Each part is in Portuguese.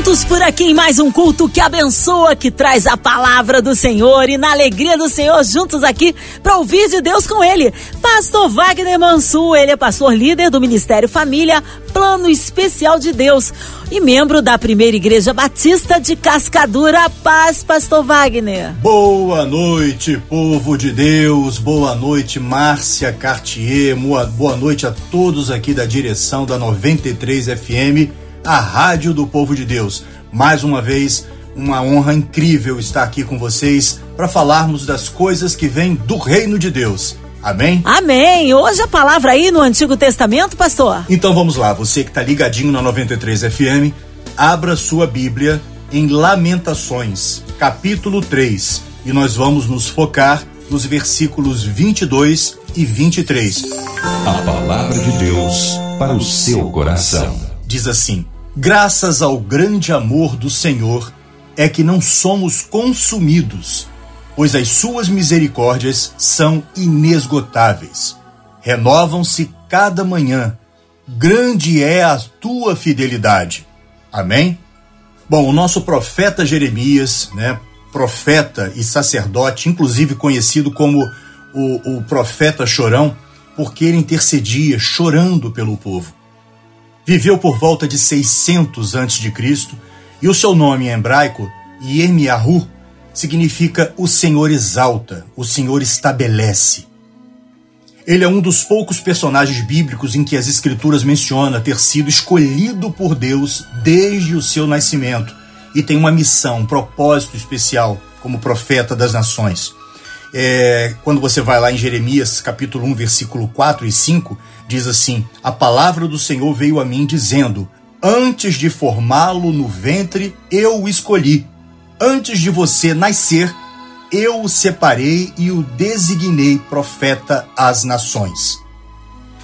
Juntos por aqui em mais um culto que abençoa, que traz a palavra do Senhor e na alegria do Senhor, juntos aqui para ouvir de Deus com ele. Pastor Wagner Mansur, ele é pastor líder do Ministério Família, Plano Especial de Deus e membro da Primeira Igreja Batista de Cascadura. Paz, Pastor Wagner. Boa noite, povo de Deus. Boa noite, Márcia Cartier. Boa noite a todos aqui da direção da 93 FM a Rádio do Povo de Deus. Mais uma vez, uma honra incrível estar aqui com vocês para falarmos das coisas que vêm do reino de Deus. Amém? Amém. Hoje a palavra aí no Antigo Testamento, pastor. Então vamos lá, você que está ligadinho na 93 FM, abra sua Bíblia em Lamentações, capítulo 3, e nós vamos nos focar nos versículos 22 e 23. A palavra de Deus para o seu coração diz assim: Graças ao grande amor do Senhor é que não somos consumidos, pois as suas misericórdias são inesgotáveis. Renovam-se cada manhã. Grande é a tua fidelidade. Amém? Bom, o nosso profeta Jeremias, né, profeta e sacerdote, inclusive conhecido como o, o profeta chorão, porque ele intercedia chorando pelo povo. Viveu por volta de 600 a.C. e o seu nome em hebraico, Yemiahu, significa o Senhor exalta, o Senhor estabelece. Ele é um dos poucos personagens bíblicos em que as escrituras mencionam ter sido escolhido por Deus desde o seu nascimento e tem uma missão, um propósito especial como profeta das nações. É, quando você vai lá em Jeremias capítulo 1, versículo 4 e 5, diz assim: A palavra do Senhor veio a mim dizendo: Antes de formá-lo no ventre, eu o escolhi. Antes de você nascer, eu o separei e o designei profeta às nações.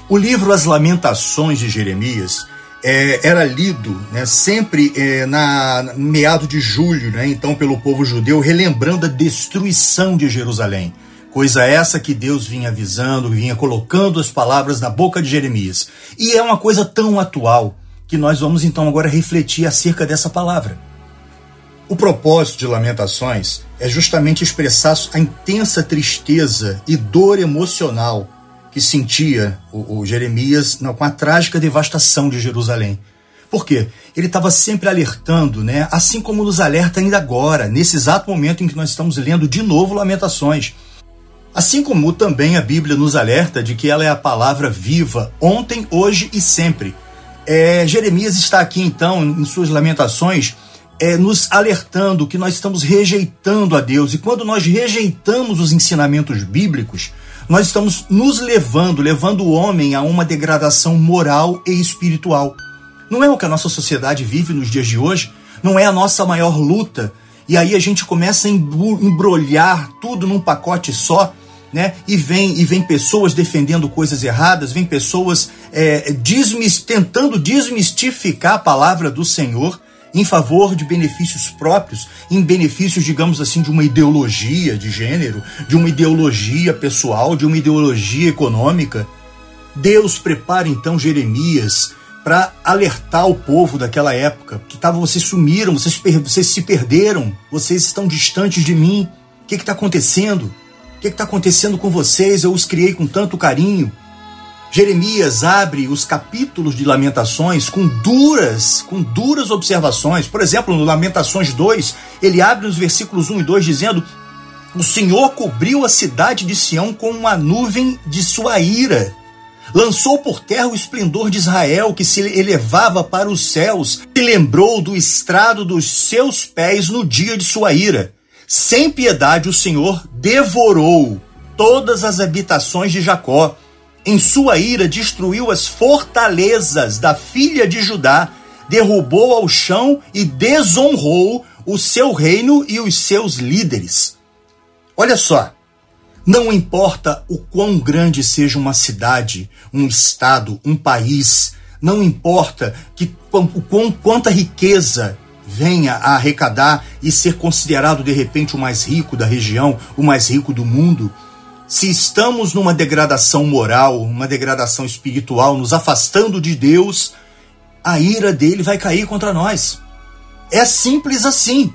O livro As Lamentações de Jeremias é, era lido né, sempre é, na meado de julho, né, então pelo povo judeu, relembrando a destruição de Jerusalém. Coisa essa que Deus vinha avisando, vinha colocando as palavras na boca de Jeremias. E é uma coisa tão atual que nós vamos então agora refletir acerca dessa palavra. O propósito de Lamentações é justamente expressar a intensa tristeza e dor emocional que sentia o, o Jeremias com a trágica devastação de Jerusalém. Por quê? Ele estava sempre alertando, né? assim como nos alerta ainda agora, nesse exato momento em que nós estamos lendo de novo Lamentações. Assim como também a Bíblia nos alerta de que ela é a palavra viva, ontem, hoje e sempre. É, Jeremias está aqui então, em suas lamentações, é, nos alertando que nós estamos rejeitando a Deus. E quando nós rejeitamos os ensinamentos bíblicos, nós estamos nos levando, levando o homem a uma degradação moral e espiritual. Não é o que a nossa sociedade vive nos dias de hoje? Não é a nossa maior luta? E aí a gente começa a embrulhar tudo num pacote só né? E vem e vem pessoas defendendo coisas erradas, vem pessoas é, desmis, tentando desmistificar a palavra do Senhor em favor de benefícios próprios, em benefícios, digamos assim, de uma ideologia de gênero, de uma ideologia pessoal, de uma ideologia econômica. Deus prepara então Jeremias para alertar o povo daquela época que tava, vocês sumiram, vocês, vocês se perderam, vocês estão distantes de mim. O que está acontecendo? Que está acontecendo com vocês? Eu os criei com tanto carinho. Jeremias abre os capítulos de Lamentações com duras, com duras observações. Por exemplo, no Lamentações 2, ele abre os versículos 1 e 2 dizendo: O Senhor cobriu a cidade de Sião com uma nuvem de sua ira. Lançou por terra o esplendor de Israel, que se elevava para os céus, e lembrou do estrado dos seus pés no dia de sua ira. Sem piedade, o Senhor devorou todas as habitações de Jacó. Em sua ira, destruiu as fortalezas da filha de Judá, derrubou ao chão e desonrou o seu reino e os seus líderes. Olha só, não importa o quão grande seja uma cidade, um estado, um país, não importa que o quão, quanta riqueza venha a arrecadar e ser considerado de repente o mais rico da região, o mais rico do mundo, se estamos numa degradação moral, uma degradação espiritual, nos afastando de Deus, a ira dele vai cair contra nós. É simples assim.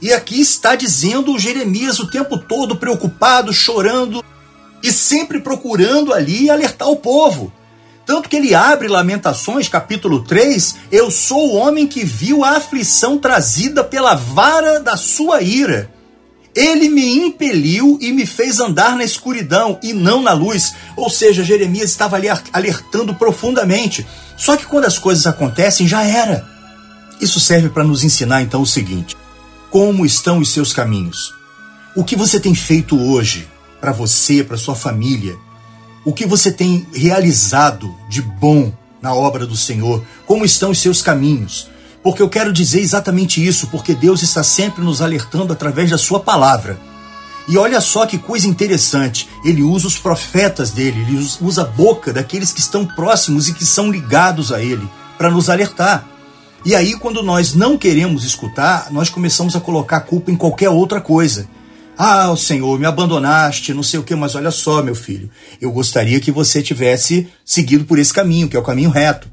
E aqui está dizendo Jeremias o tempo todo preocupado, chorando e sempre procurando ali alertar o povo. Tanto que ele abre Lamentações, capítulo 3, eu sou o homem que viu a aflição trazida pela vara da sua ira. Ele me impeliu e me fez andar na escuridão e não na luz. Ou seja, Jeremias estava ali alertando profundamente. Só que quando as coisas acontecem, já era. Isso serve para nos ensinar então o seguinte: como estão os seus caminhos? O que você tem feito hoje para você, para sua família? O que você tem realizado de bom na obra do Senhor? Como estão os seus caminhos? Porque eu quero dizer exatamente isso, porque Deus está sempre nos alertando através da Sua palavra. E olha só que coisa interessante, ele usa os profetas dele, ele usa a boca daqueles que estão próximos e que são ligados a ele, para nos alertar. E aí, quando nós não queremos escutar, nós começamos a colocar culpa em qualquer outra coisa. Ah, Senhor, me abandonaste, não sei o que, mas olha só, meu filho, eu gostaria que você tivesse seguido por esse caminho, que é o caminho reto.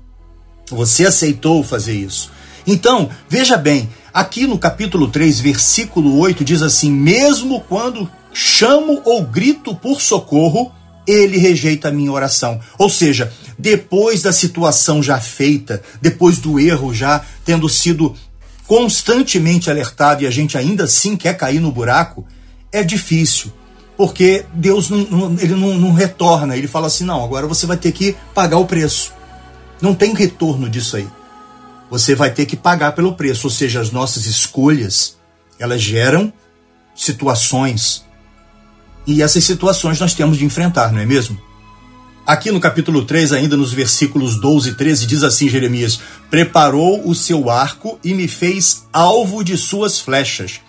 Você aceitou fazer isso. Então, veja bem, aqui no capítulo 3, versículo 8, diz assim: Mesmo quando chamo ou grito por socorro, ele rejeita a minha oração. Ou seja, depois da situação já feita, depois do erro já tendo sido constantemente alertado e a gente ainda assim quer cair no buraco, é difícil. Porque Deus não, não ele não, não retorna, ele fala assim: não, agora você vai ter que pagar o preço. Não tem retorno disso aí você vai ter que pagar pelo preço. Ou seja, as nossas escolhas, elas geram situações. E essas situações nós temos de enfrentar, não é mesmo? Aqui no capítulo 3, ainda nos versículos 12 e 13, diz assim Jeremias: Preparou o seu arco e me fez alvo de suas flechas.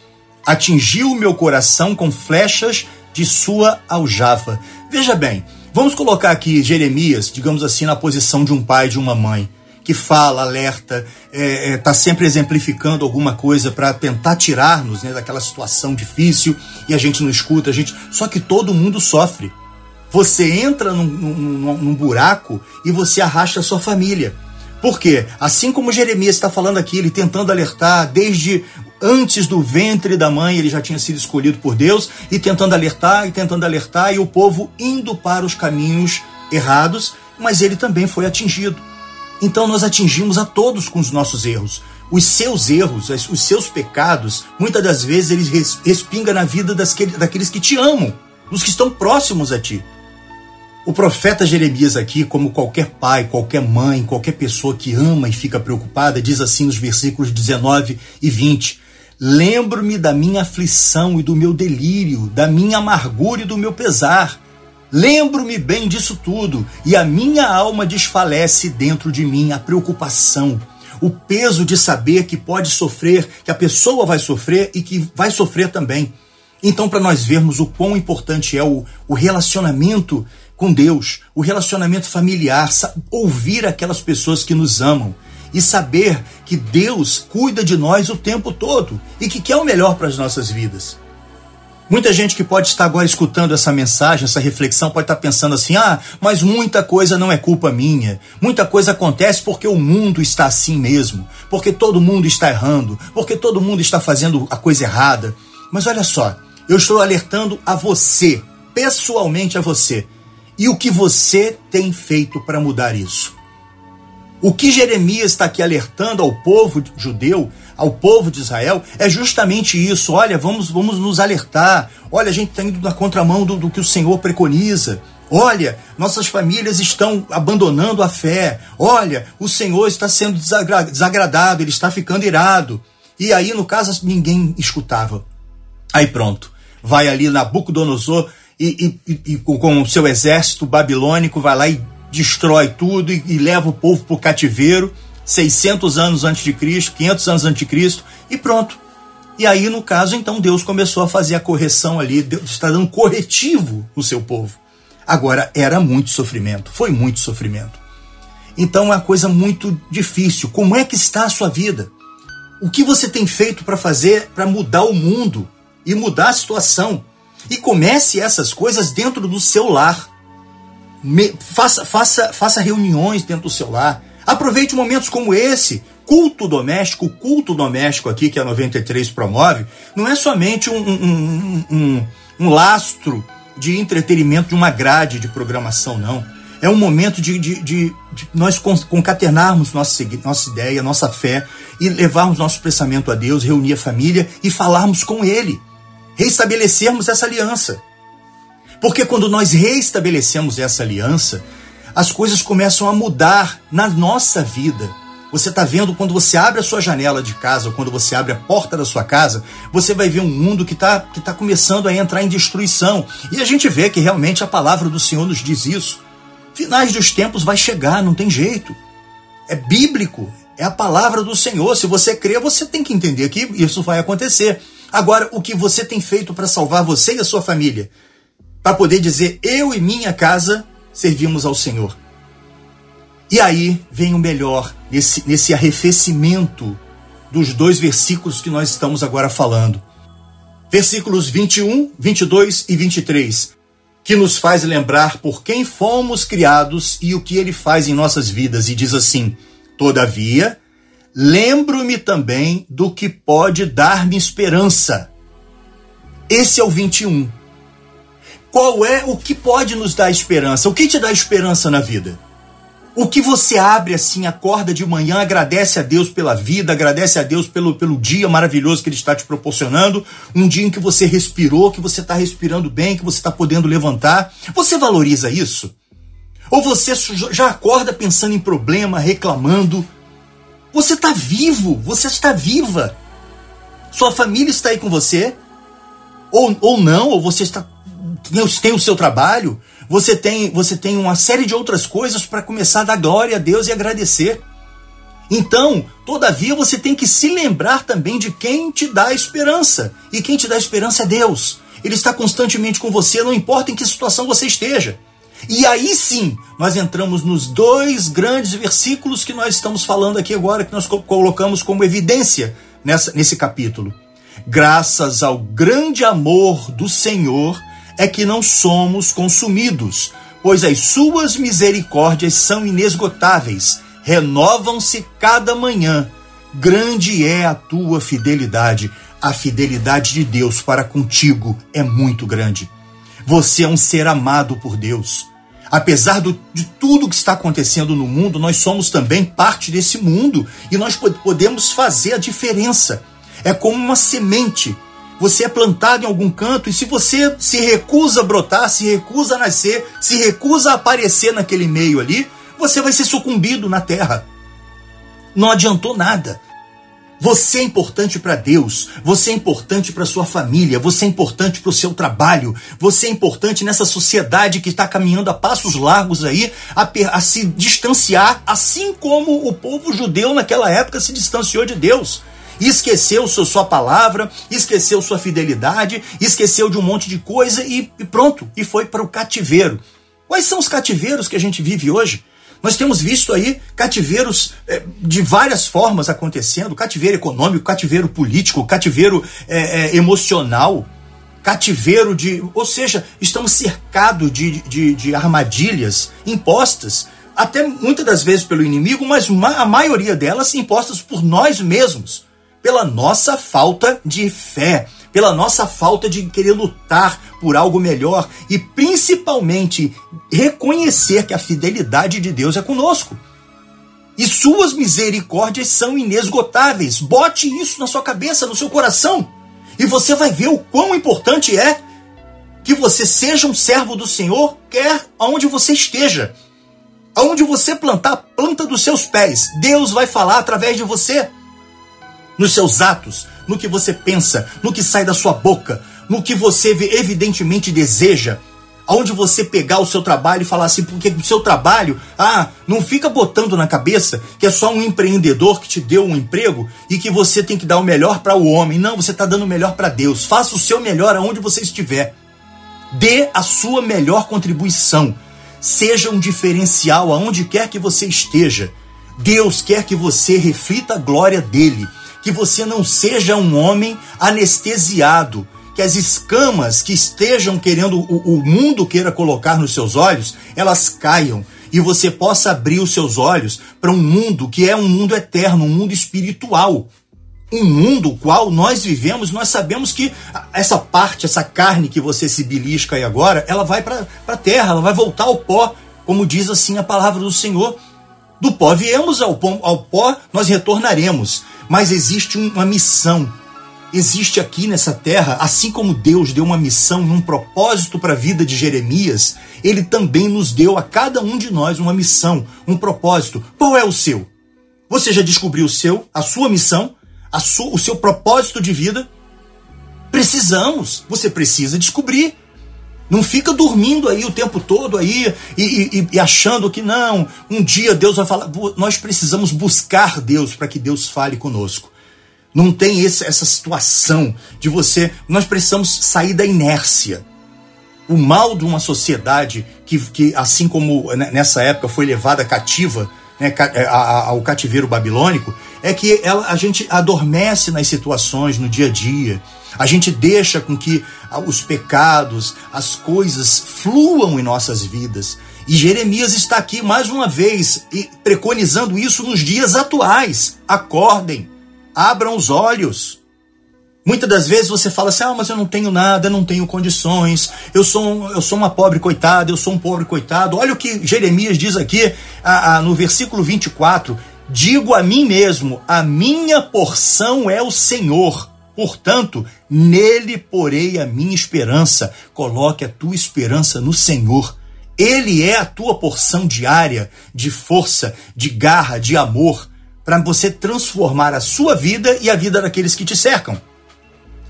Atingiu o meu coração com flechas de sua aljava. Veja bem, vamos colocar aqui Jeremias, digamos assim, na posição de um pai de uma mãe que fala, alerta, está é, é, tá sempre exemplificando alguma coisa para tentar tirar-nos né, daquela situação difícil e a gente não escuta, a gente. Só que todo mundo sofre. Você entra num, num, num buraco e você arrasta a sua família. Por quê? Assim como Jeremias está falando aqui, ele tentando alertar desde antes do ventre da mãe, ele já tinha sido escolhido por Deus, e tentando alertar, e tentando alertar, e o povo indo para os caminhos errados, mas ele também foi atingido. Então nós atingimos a todos com os nossos erros. Os seus erros, os seus pecados, muitas das vezes eles respingam na vida daqueles que te amam, dos que estão próximos a ti. O profeta Jeremias aqui, como qualquer pai, qualquer mãe, qualquer pessoa que ama e fica preocupada, diz assim nos versículos 19 e 20: Lembro-me da minha aflição e do meu delírio, da minha amargura e do meu pesar Lembro-me bem disso tudo e a minha alma desfalece dentro de mim a preocupação, o peso de saber que pode sofrer, que a pessoa vai sofrer e que vai sofrer também. Então, para nós vermos o quão importante é o, o relacionamento com Deus, o relacionamento familiar, ouvir aquelas pessoas que nos amam e saber que Deus cuida de nós o tempo todo e que quer o melhor para as nossas vidas. Muita gente que pode estar agora escutando essa mensagem, essa reflexão, pode estar pensando assim: ah, mas muita coisa não é culpa minha. Muita coisa acontece porque o mundo está assim mesmo. Porque todo mundo está errando. Porque todo mundo está fazendo a coisa errada. Mas olha só, eu estou alertando a você, pessoalmente a você. E o que você tem feito para mudar isso? O que Jeremias está aqui alertando ao povo judeu ao povo de Israel é justamente isso. Olha, vamos, vamos nos alertar. Olha, a gente está indo na contramão do, do que o Senhor preconiza. Olha, nossas famílias estão abandonando a fé. Olha, o Senhor está sendo desagradado, ele está ficando irado. E aí, no caso, ninguém escutava. Aí pronto, vai ali Nabucodonosor e, e, e, com o seu exército babilônico, vai lá e destrói tudo e, e leva o povo para o cativeiro. 600 anos antes de Cristo, 500 anos antes de Cristo e pronto. E aí, no caso, então Deus começou a fazer a correção ali, Deus está dando corretivo no seu povo. Agora, era muito sofrimento, foi muito sofrimento. Então é uma coisa muito difícil. Como é que está a sua vida? O que você tem feito para fazer para mudar o mundo e mudar a situação? E comece essas coisas dentro do seu lar. Me, faça, faça, faça reuniões dentro do seu lar. Aproveite momentos como esse. Culto doméstico, culto doméstico aqui que a 93 promove, não é somente um, um, um, um, um lastro de entretenimento de uma grade de programação, não. É um momento de, de, de, de nós concaternarmos nossa, nossa ideia, nossa fé e levarmos nosso pensamento a Deus, reunir a família e falarmos com Ele. Restabelecermos essa aliança. Porque quando nós reestabelecemos essa aliança, as coisas começam a mudar na nossa vida. Você está vendo quando você abre a sua janela de casa, ou quando você abre a porta da sua casa, você vai ver um mundo que está que tá começando a entrar em destruição. E a gente vê que realmente a palavra do Senhor nos diz isso. Finais dos tempos vai chegar, não tem jeito. É bíblico, é a palavra do Senhor. Se você crê, você tem que entender que isso vai acontecer. Agora, o que você tem feito para salvar você e a sua família? Para poder dizer, eu e minha casa servimos ao Senhor. E aí vem o melhor, nesse, nesse arrefecimento dos dois versículos que nós estamos agora falando. Versículos 21, 22 e 23, que nos faz lembrar por quem fomos criados e o que ele faz em nossas vidas. E diz assim: Todavia, lembro-me também do que pode dar-me esperança. Esse é o 21. Qual é o que pode nos dar esperança? O que te dá esperança na vida? O que você abre assim, acorda de manhã, agradece a Deus pela vida, agradece a Deus pelo, pelo dia maravilhoso que Ele está te proporcionando, um dia em que você respirou, que você está respirando bem, que você está podendo levantar. Você valoriza isso? Ou você já acorda pensando em problema, reclamando? Você está vivo, você está viva. Sua família está aí com você? Ou, ou não, ou você está tem o seu trabalho, você tem, você tem uma série de outras coisas para começar a dar glória a Deus e agradecer. Então, todavia, você tem que se lembrar também de quem te dá esperança. E quem te dá esperança é Deus. Ele está constantemente com você, não importa em que situação você esteja. E aí sim, nós entramos nos dois grandes versículos que nós estamos falando aqui agora, que nós colocamos como evidência nessa, nesse capítulo. Graças ao grande amor do Senhor, é que não somos consumidos, pois as suas misericórdias são inesgotáveis, renovam-se cada manhã. Grande é a tua fidelidade. A fidelidade de Deus para contigo é muito grande. Você é um ser amado por Deus. Apesar do, de tudo que está acontecendo no mundo, nós somos também parte desse mundo e nós podemos fazer a diferença. É como uma semente você é plantado em algum canto e se você se recusa a brotar, se recusa a nascer, se recusa a aparecer naquele meio ali, você vai ser sucumbido na terra. Não adiantou nada. Você é importante para Deus, você é importante para sua família, você é importante para o seu trabalho, você é importante nessa sociedade que está caminhando a passos largos aí a, a se distanciar, assim como o povo judeu naquela época se distanciou de Deus esqueceu sua palavra, esqueceu sua fidelidade, esqueceu de um monte de coisa e, e pronto, e foi para o cativeiro. Quais são os cativeiros que a gente vive hoje? Nós temos visto aí cativeiros é, de várias formas acontecendo: cativeiro econômico, cativeiro político, cativeiro é, é, emocional, cativeiro de. Ou seja, estamos cercados de, de, de armadilhas impostas, até muitas das vezes pelo inimigo, mas a maioria delas impostas por nós mesmos pela nossa falta de fé, pela nossa falta de querer lutar por algo melhor e principalmente reconhecer que a fidelidade de Deus é conosco. E suas misericórdias são inesgotáveis. Bote isso na sua cabeça, no seu coração, e você vai ver o quão importante é que você seja um servo do Senhor, quer aonde você esteja. Aonde você plantar a planta dos seus pés, Deus vai falar através de você nos seus atos, no que você pensa, no que sai da sua boca, no que você evidentemente deseja. Aonde você pegar o seu trabalho e falar assim, porque o seu trabalho, ah, não fica botando na cabeça que é só um empreendedor que te deu um emprego e que você tem que dar o melhor para o homem. Não, você está dando o melhor para Deus. Faça o seu melhor aonde você estiver. Dê a sua melhor contribuição. Seja um diferencial aonde quer que você esteja. Deus quer que você reflita a glória dele que você não seja um homem anestesiado, que as escamas que estejam querendo, o, o mundo queira colocar nos seus olhos, elas caiam e você possa abrir os seus olhos para um mundo que é um mundo eterno, um mundo espiritual. Um mundo qual nós vivemos, nós sabemos que essa parte, essa carne que você se belisca aí agora, ela vai para a terra, ela vai voltar ao pó, como diz assim a palavra do Senhor. Do pó viemos, ao pó, ao pó nós retornaremos. Mas existe uma missão. Existe aqui nessa terra, assim como Deus deu uma missão e um propósito para a vida de Jeremias, ele também nos deu a cada um de nós uma missão, um propósito. Qual é o seu? Você já descobriu o seu, a sua missão, a sua, o seu propósito de vida? Precisamos, você precisa descobrir. Não fica dormindo aí o tempo todo aí e, e, e, achando que não, um dia Deus vai falar. Nós precisamos buscar Deus para que Deus fale conosco. Não tem esse, essa situação de você. Nós precisamos sair da inércia. O mal de uma sociedade que, que assim como nessa época foi levada cativa né, é, ao cativeiro babilônico, é que ela, a gente adormece nas situações, no dia a dia. A gente deixa com que os pecados, as coisas fluam em nossas vidas. E Jeremias está aqui mais uma vez preconizando isso nos dias atuais. Acordem, abram os olhos. Muitas das vezes você fala assim: ah, mas eu não tenho nada, eu não tenho condições, eu sou, eu sou uma pobre coitada, eu sou um pobre coitado. Olha o que Jeremias diz aqui a, a, no versículo 24: Digo a mim mesmo, a minha porção é o Senhor Portanto, nele porei a minha esperança. Coloque a tua esperança no Senhor. Ele é a tua porção diária de força, de garra, de amor, para você transformar a sua vida e a vida daqueles que te cercam.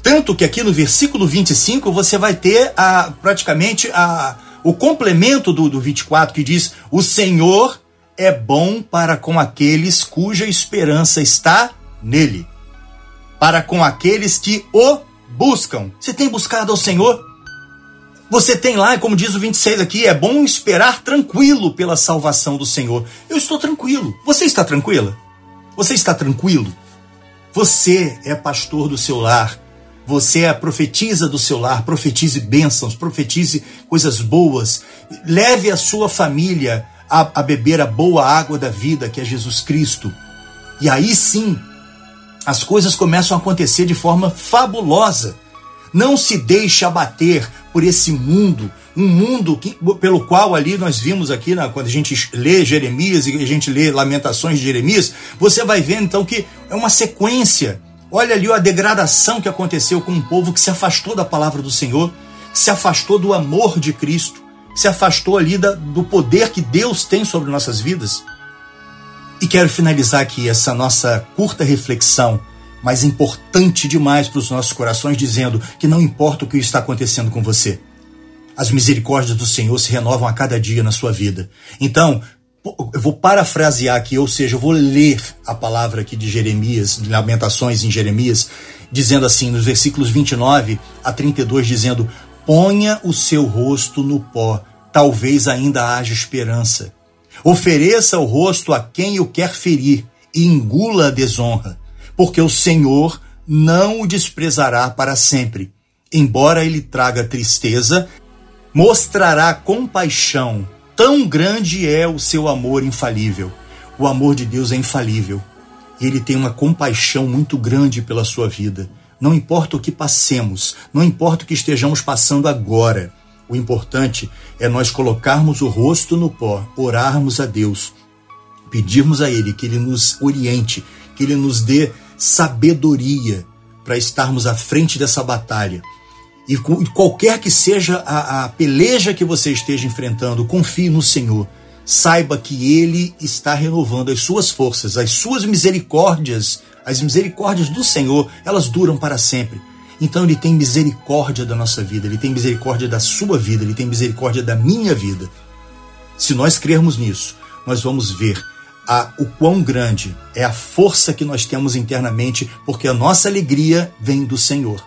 Tanto que aqui no versículo 25 você vai ter a, praticamente a, o complemento do, do 24 que diz: O Senhor é bom para com aqueles cuja esperança está nele para com aqueles que o buscam. Você tem buscado ao Senhor? Você tem lá, como diz o 26 aqui, é bom esperar tranquilo pela salvação do Senhor. Eu estou tranquilo. Você está tranquila? Você está tranquilo? Você é pastor do seu lar. Você é a profetisa do seu lar. Profetize bênçãos, profetize coisas boas. Leve a sua família a, a beber a boa água da vida, que é Jesus Cristo. E aí sim as coisas começam a acontecer de forma fabulosa. Não se deixe abater por esse mundo, um mundo que, pelo qual ali nós vimos aqui, na, quando a gente lê Jeremias e a gente lê Lamentações de Jeremias, você vai ver então que é uma sequência. Olha ali a degradação que aconteceu com um povo que se afastou da palavra do Senhor, se afastou do amor de Cristo, se afastou ali da, do poder que Deus tem sobre nossas vidas. E quero finalizar aqui essa nossa curta reflexão, mas importante demais para os nossos corações, dizendo que não importa o que está acontecendo com você, as misericórdias do Senhor se renovam a cada dia na sua vida. Então, eu vou parafrasear aqui, ou seja, eu vou ler a palavra aqui de Jeremias, de Lamentações em Jeremias, dizendo assim, nos versículos 29 a 32, dizendo: Ponha o seu rosto no pó, talvez ainda haja esperança. Ofereça o rosto a quem o quer ferir e engula a desonra, porque o Senhor não o desprezará para sempre. Embora ele traga tristeza, mostrará compaixão. Tão grande é o seu amor infalível. O amor de Deus é infalível. E ele tem uma compaixão muito grande pela sua vida. Não importa o que passemos, não importa o que estejamos passando agora. O importante é nós colocarmos o rosto no pó, orarmos a Deus, pedirmos a Ele que Ele nos oriente, que Ele nos dê sabedoria para estarmos à frente dessa batalha. E qualquer que seja a, a peleja que você esteja enfrentando, confie no Senhor. Saiba que Ele está renovando as suas forças, as suas misericórdias, as misericórdias do Senhor, elas duram para sempre. Então ele tem misericórdia da nossa vida, ele tem misericórdia da sua vida, ele tem misericórdia da minha vida. Se nós crermos nisso, nós vamos ver a, o quão grande é a força que nós temos internamente, porque a nossa alegria vem do Senhor.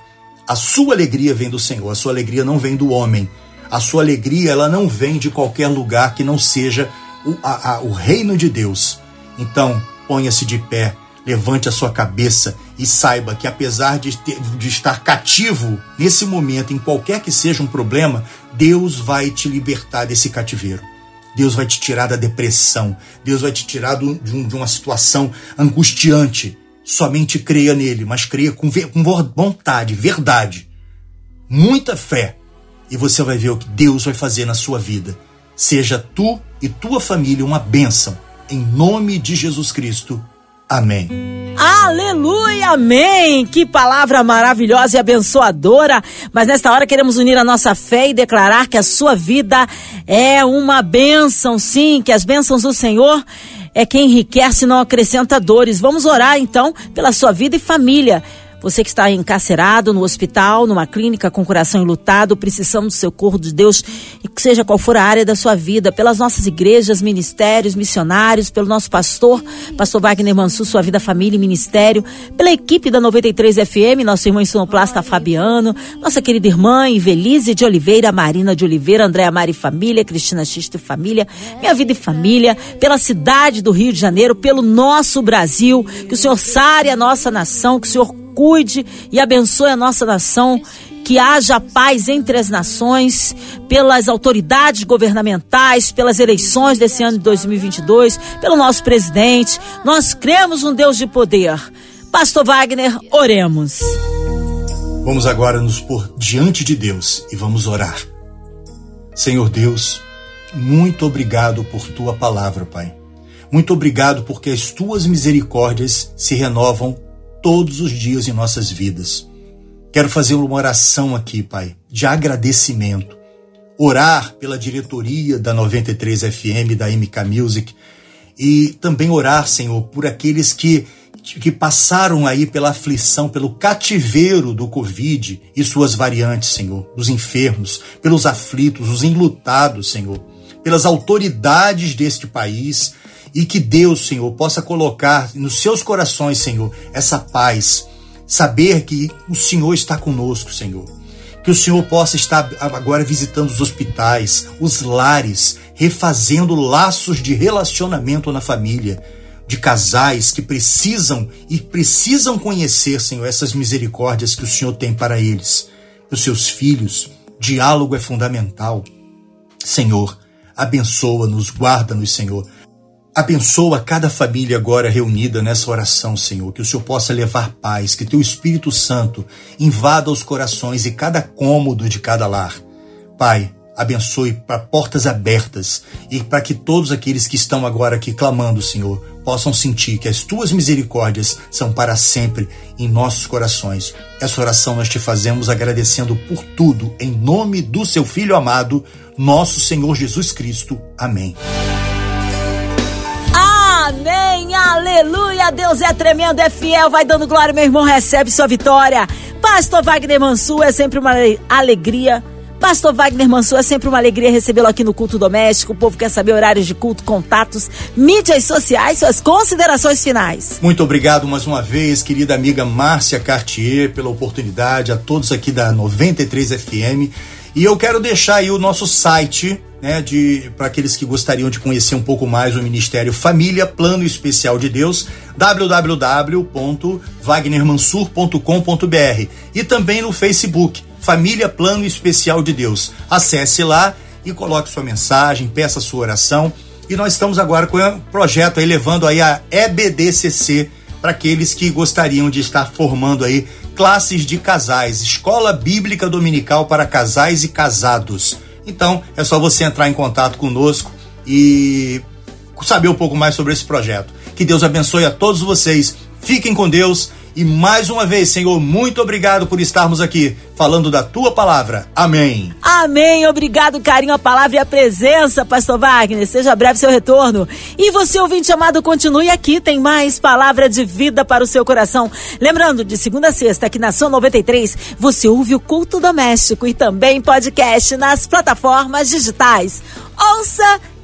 A sua alegria vem do Senhor, a sua alegria não vem do homem. A sua alegria ela não vem de qualquer lugar que não seja o, a, a, o reino de Deus. Então, ponha-se de pé levante a sua cabeça e saiba que, apesar de, ter, de estar cativo nesse momento, em qualquer que seja um problema, Deus vai te libertar desse cativeiro. Deus vai te tirar da depressão. Deus vai te tirar de, um, de uma situação angustiante. Somente creia nele, mas creia com, com vontade, verdade, muita fé. E você vai ver o que Deus vai fazer na sua vida. Seja tu e tua família uma bênção. Em nome de Jesus Cristo. Amém. Aleluia, amém! Que palavra maravilhosa e abençoadora. Mas nesta hora queremos unir a nossa fé e declarar que a sua vida é uma bênção, sim, que as bênçãos do Senhor é quem enriquece e não acrescenta dores. Vamos orar então pela sua vida e família. Você que está encarcerado no hospital, numa clínica com coração enlutado, precisando do seu corpo de Deus, que seja qual for a área da sua vida, pelas nossas igrejas, ministérios, missionários, pelo nosso pastor, pastor Wagner Mansur, sua vida, família e ministério, pela equipe da 93 FM, nosso irmão sonoplasta Fabiano, nossa querida irmã Ivelise de Oliveira, Marina de Oliveira, Andréa Mari Família, Cristina Xisto e Família, Minha Vida e Família, pela cidade do Rio de Janeiro, pelo nosso Brasil, que o Senhor sare a nossa nação, que o Senhor cuide e abençoe a nossa nação, que haja paz entre as nações, pelas autoridades governamentais, pelas eleições desse ano de 2022, pelo nosso presidente. Nós cremos um Deus de poder. Pastor Wagner, oremos. Vamos agora nos pôr diante de Deus e vamos orar. Senhor Deus, muito obrigado por tua palavra, Pai. Muito obrigado porque as tuas misericórdias se renovam todos os dias em nossas vidas. Quero fazer uma oração aqui, Pai, de agradecimento. Orar pela diretoria da 93 FM, da MK Music, e também orar, Senhor, por aqueles que, que passaram aí pela aflição, pelo cativeiro do Covid e suas variantes, Senhor, dos enfermos, pelos aflitos, os enlutados, Senhor, pelas autoridades deste país, e que Deus, Senhor, possa colocar nos seus corações, Senhor, essa paz. Saber que o Senhor está conosco, Senhor. Que o Senhor possa estar agora visitando os hospitais, os lares, refazendo laços de relacionamento na família, de casais que precisam e precisam conhecer, Senhor, essas misericórdias que o Senhor tem para eles. Os seus filhos, diálogo é fundamental. Senhor, abençoa-nos, guarda-nos, Senhor Abençoa cada família agora reunida nessa oração, Senhor, que o Senhor possa levar paz, que teu Espírito Santo invada os corações e cada cômodo de cada lar. Pai, abençoe para portas abertas e para que todos aqueles que estão agora aqui clamando, Senhor, possam sentir que as tuas misericórdias são para sempre em nossos corações. Essa oração nós te fazemos agradecendo por tudo, em nome do seu Filho amado, nosso Senhor Jesus Cristo. Amém. Amém, aleluia, Deus é tremendo, é fiel, vai dando glória, meu irmão, recebe sua vitória. Pastor Wagner Mansur, é sempre uma alegria. Pastor Wagner Mansur, é sempre uma alegria recebê-lo aqui no Culto Doméstico. O povo quer saber horários de culto, contatos, mídias sociais, suas considerações finais. Muito obrigado mais uma vez, querida amiga Márcia Cartier, pela oportunidade, a todos aqui da 93 FM. E eu quero deixar aí o nosso site, né, de para aqueles que gostariam de conhecer um pouco mais o Ministério Família Plano Especial de Deus, www.wagnermansur.com.br e também no Facebook, Família Plano Especial de Deus. Acesse lá e coloque sua mensagem, peça sua oração. E nós estamos agora com o projeto aí levando aí a EBDCC para aqueles que gostariam de estar formando aí classes de casais, escola bíblica dominical para casais e casados. Então é só você entrar em contato conosco e saber um pouco mais sobre esse projeto. Que Deus abençoe a todos vocês. Fiquem com Deus e mais uma vez, Senhor, muito obrigado por estarmos aqui falando da tua palavra. Amém. Amém. Obrigado, carinho, a palavra e a presença, Pastor Wagner. Seja breve seu retorno. E você, ouvinte amado, continue aqui. Tem mais palavra de vida para o seu coração. Lembrando, de segunda a sexta, aqui na São 93, você ouve o culto doméstico e também podcast nas plataformas digitais. Ouça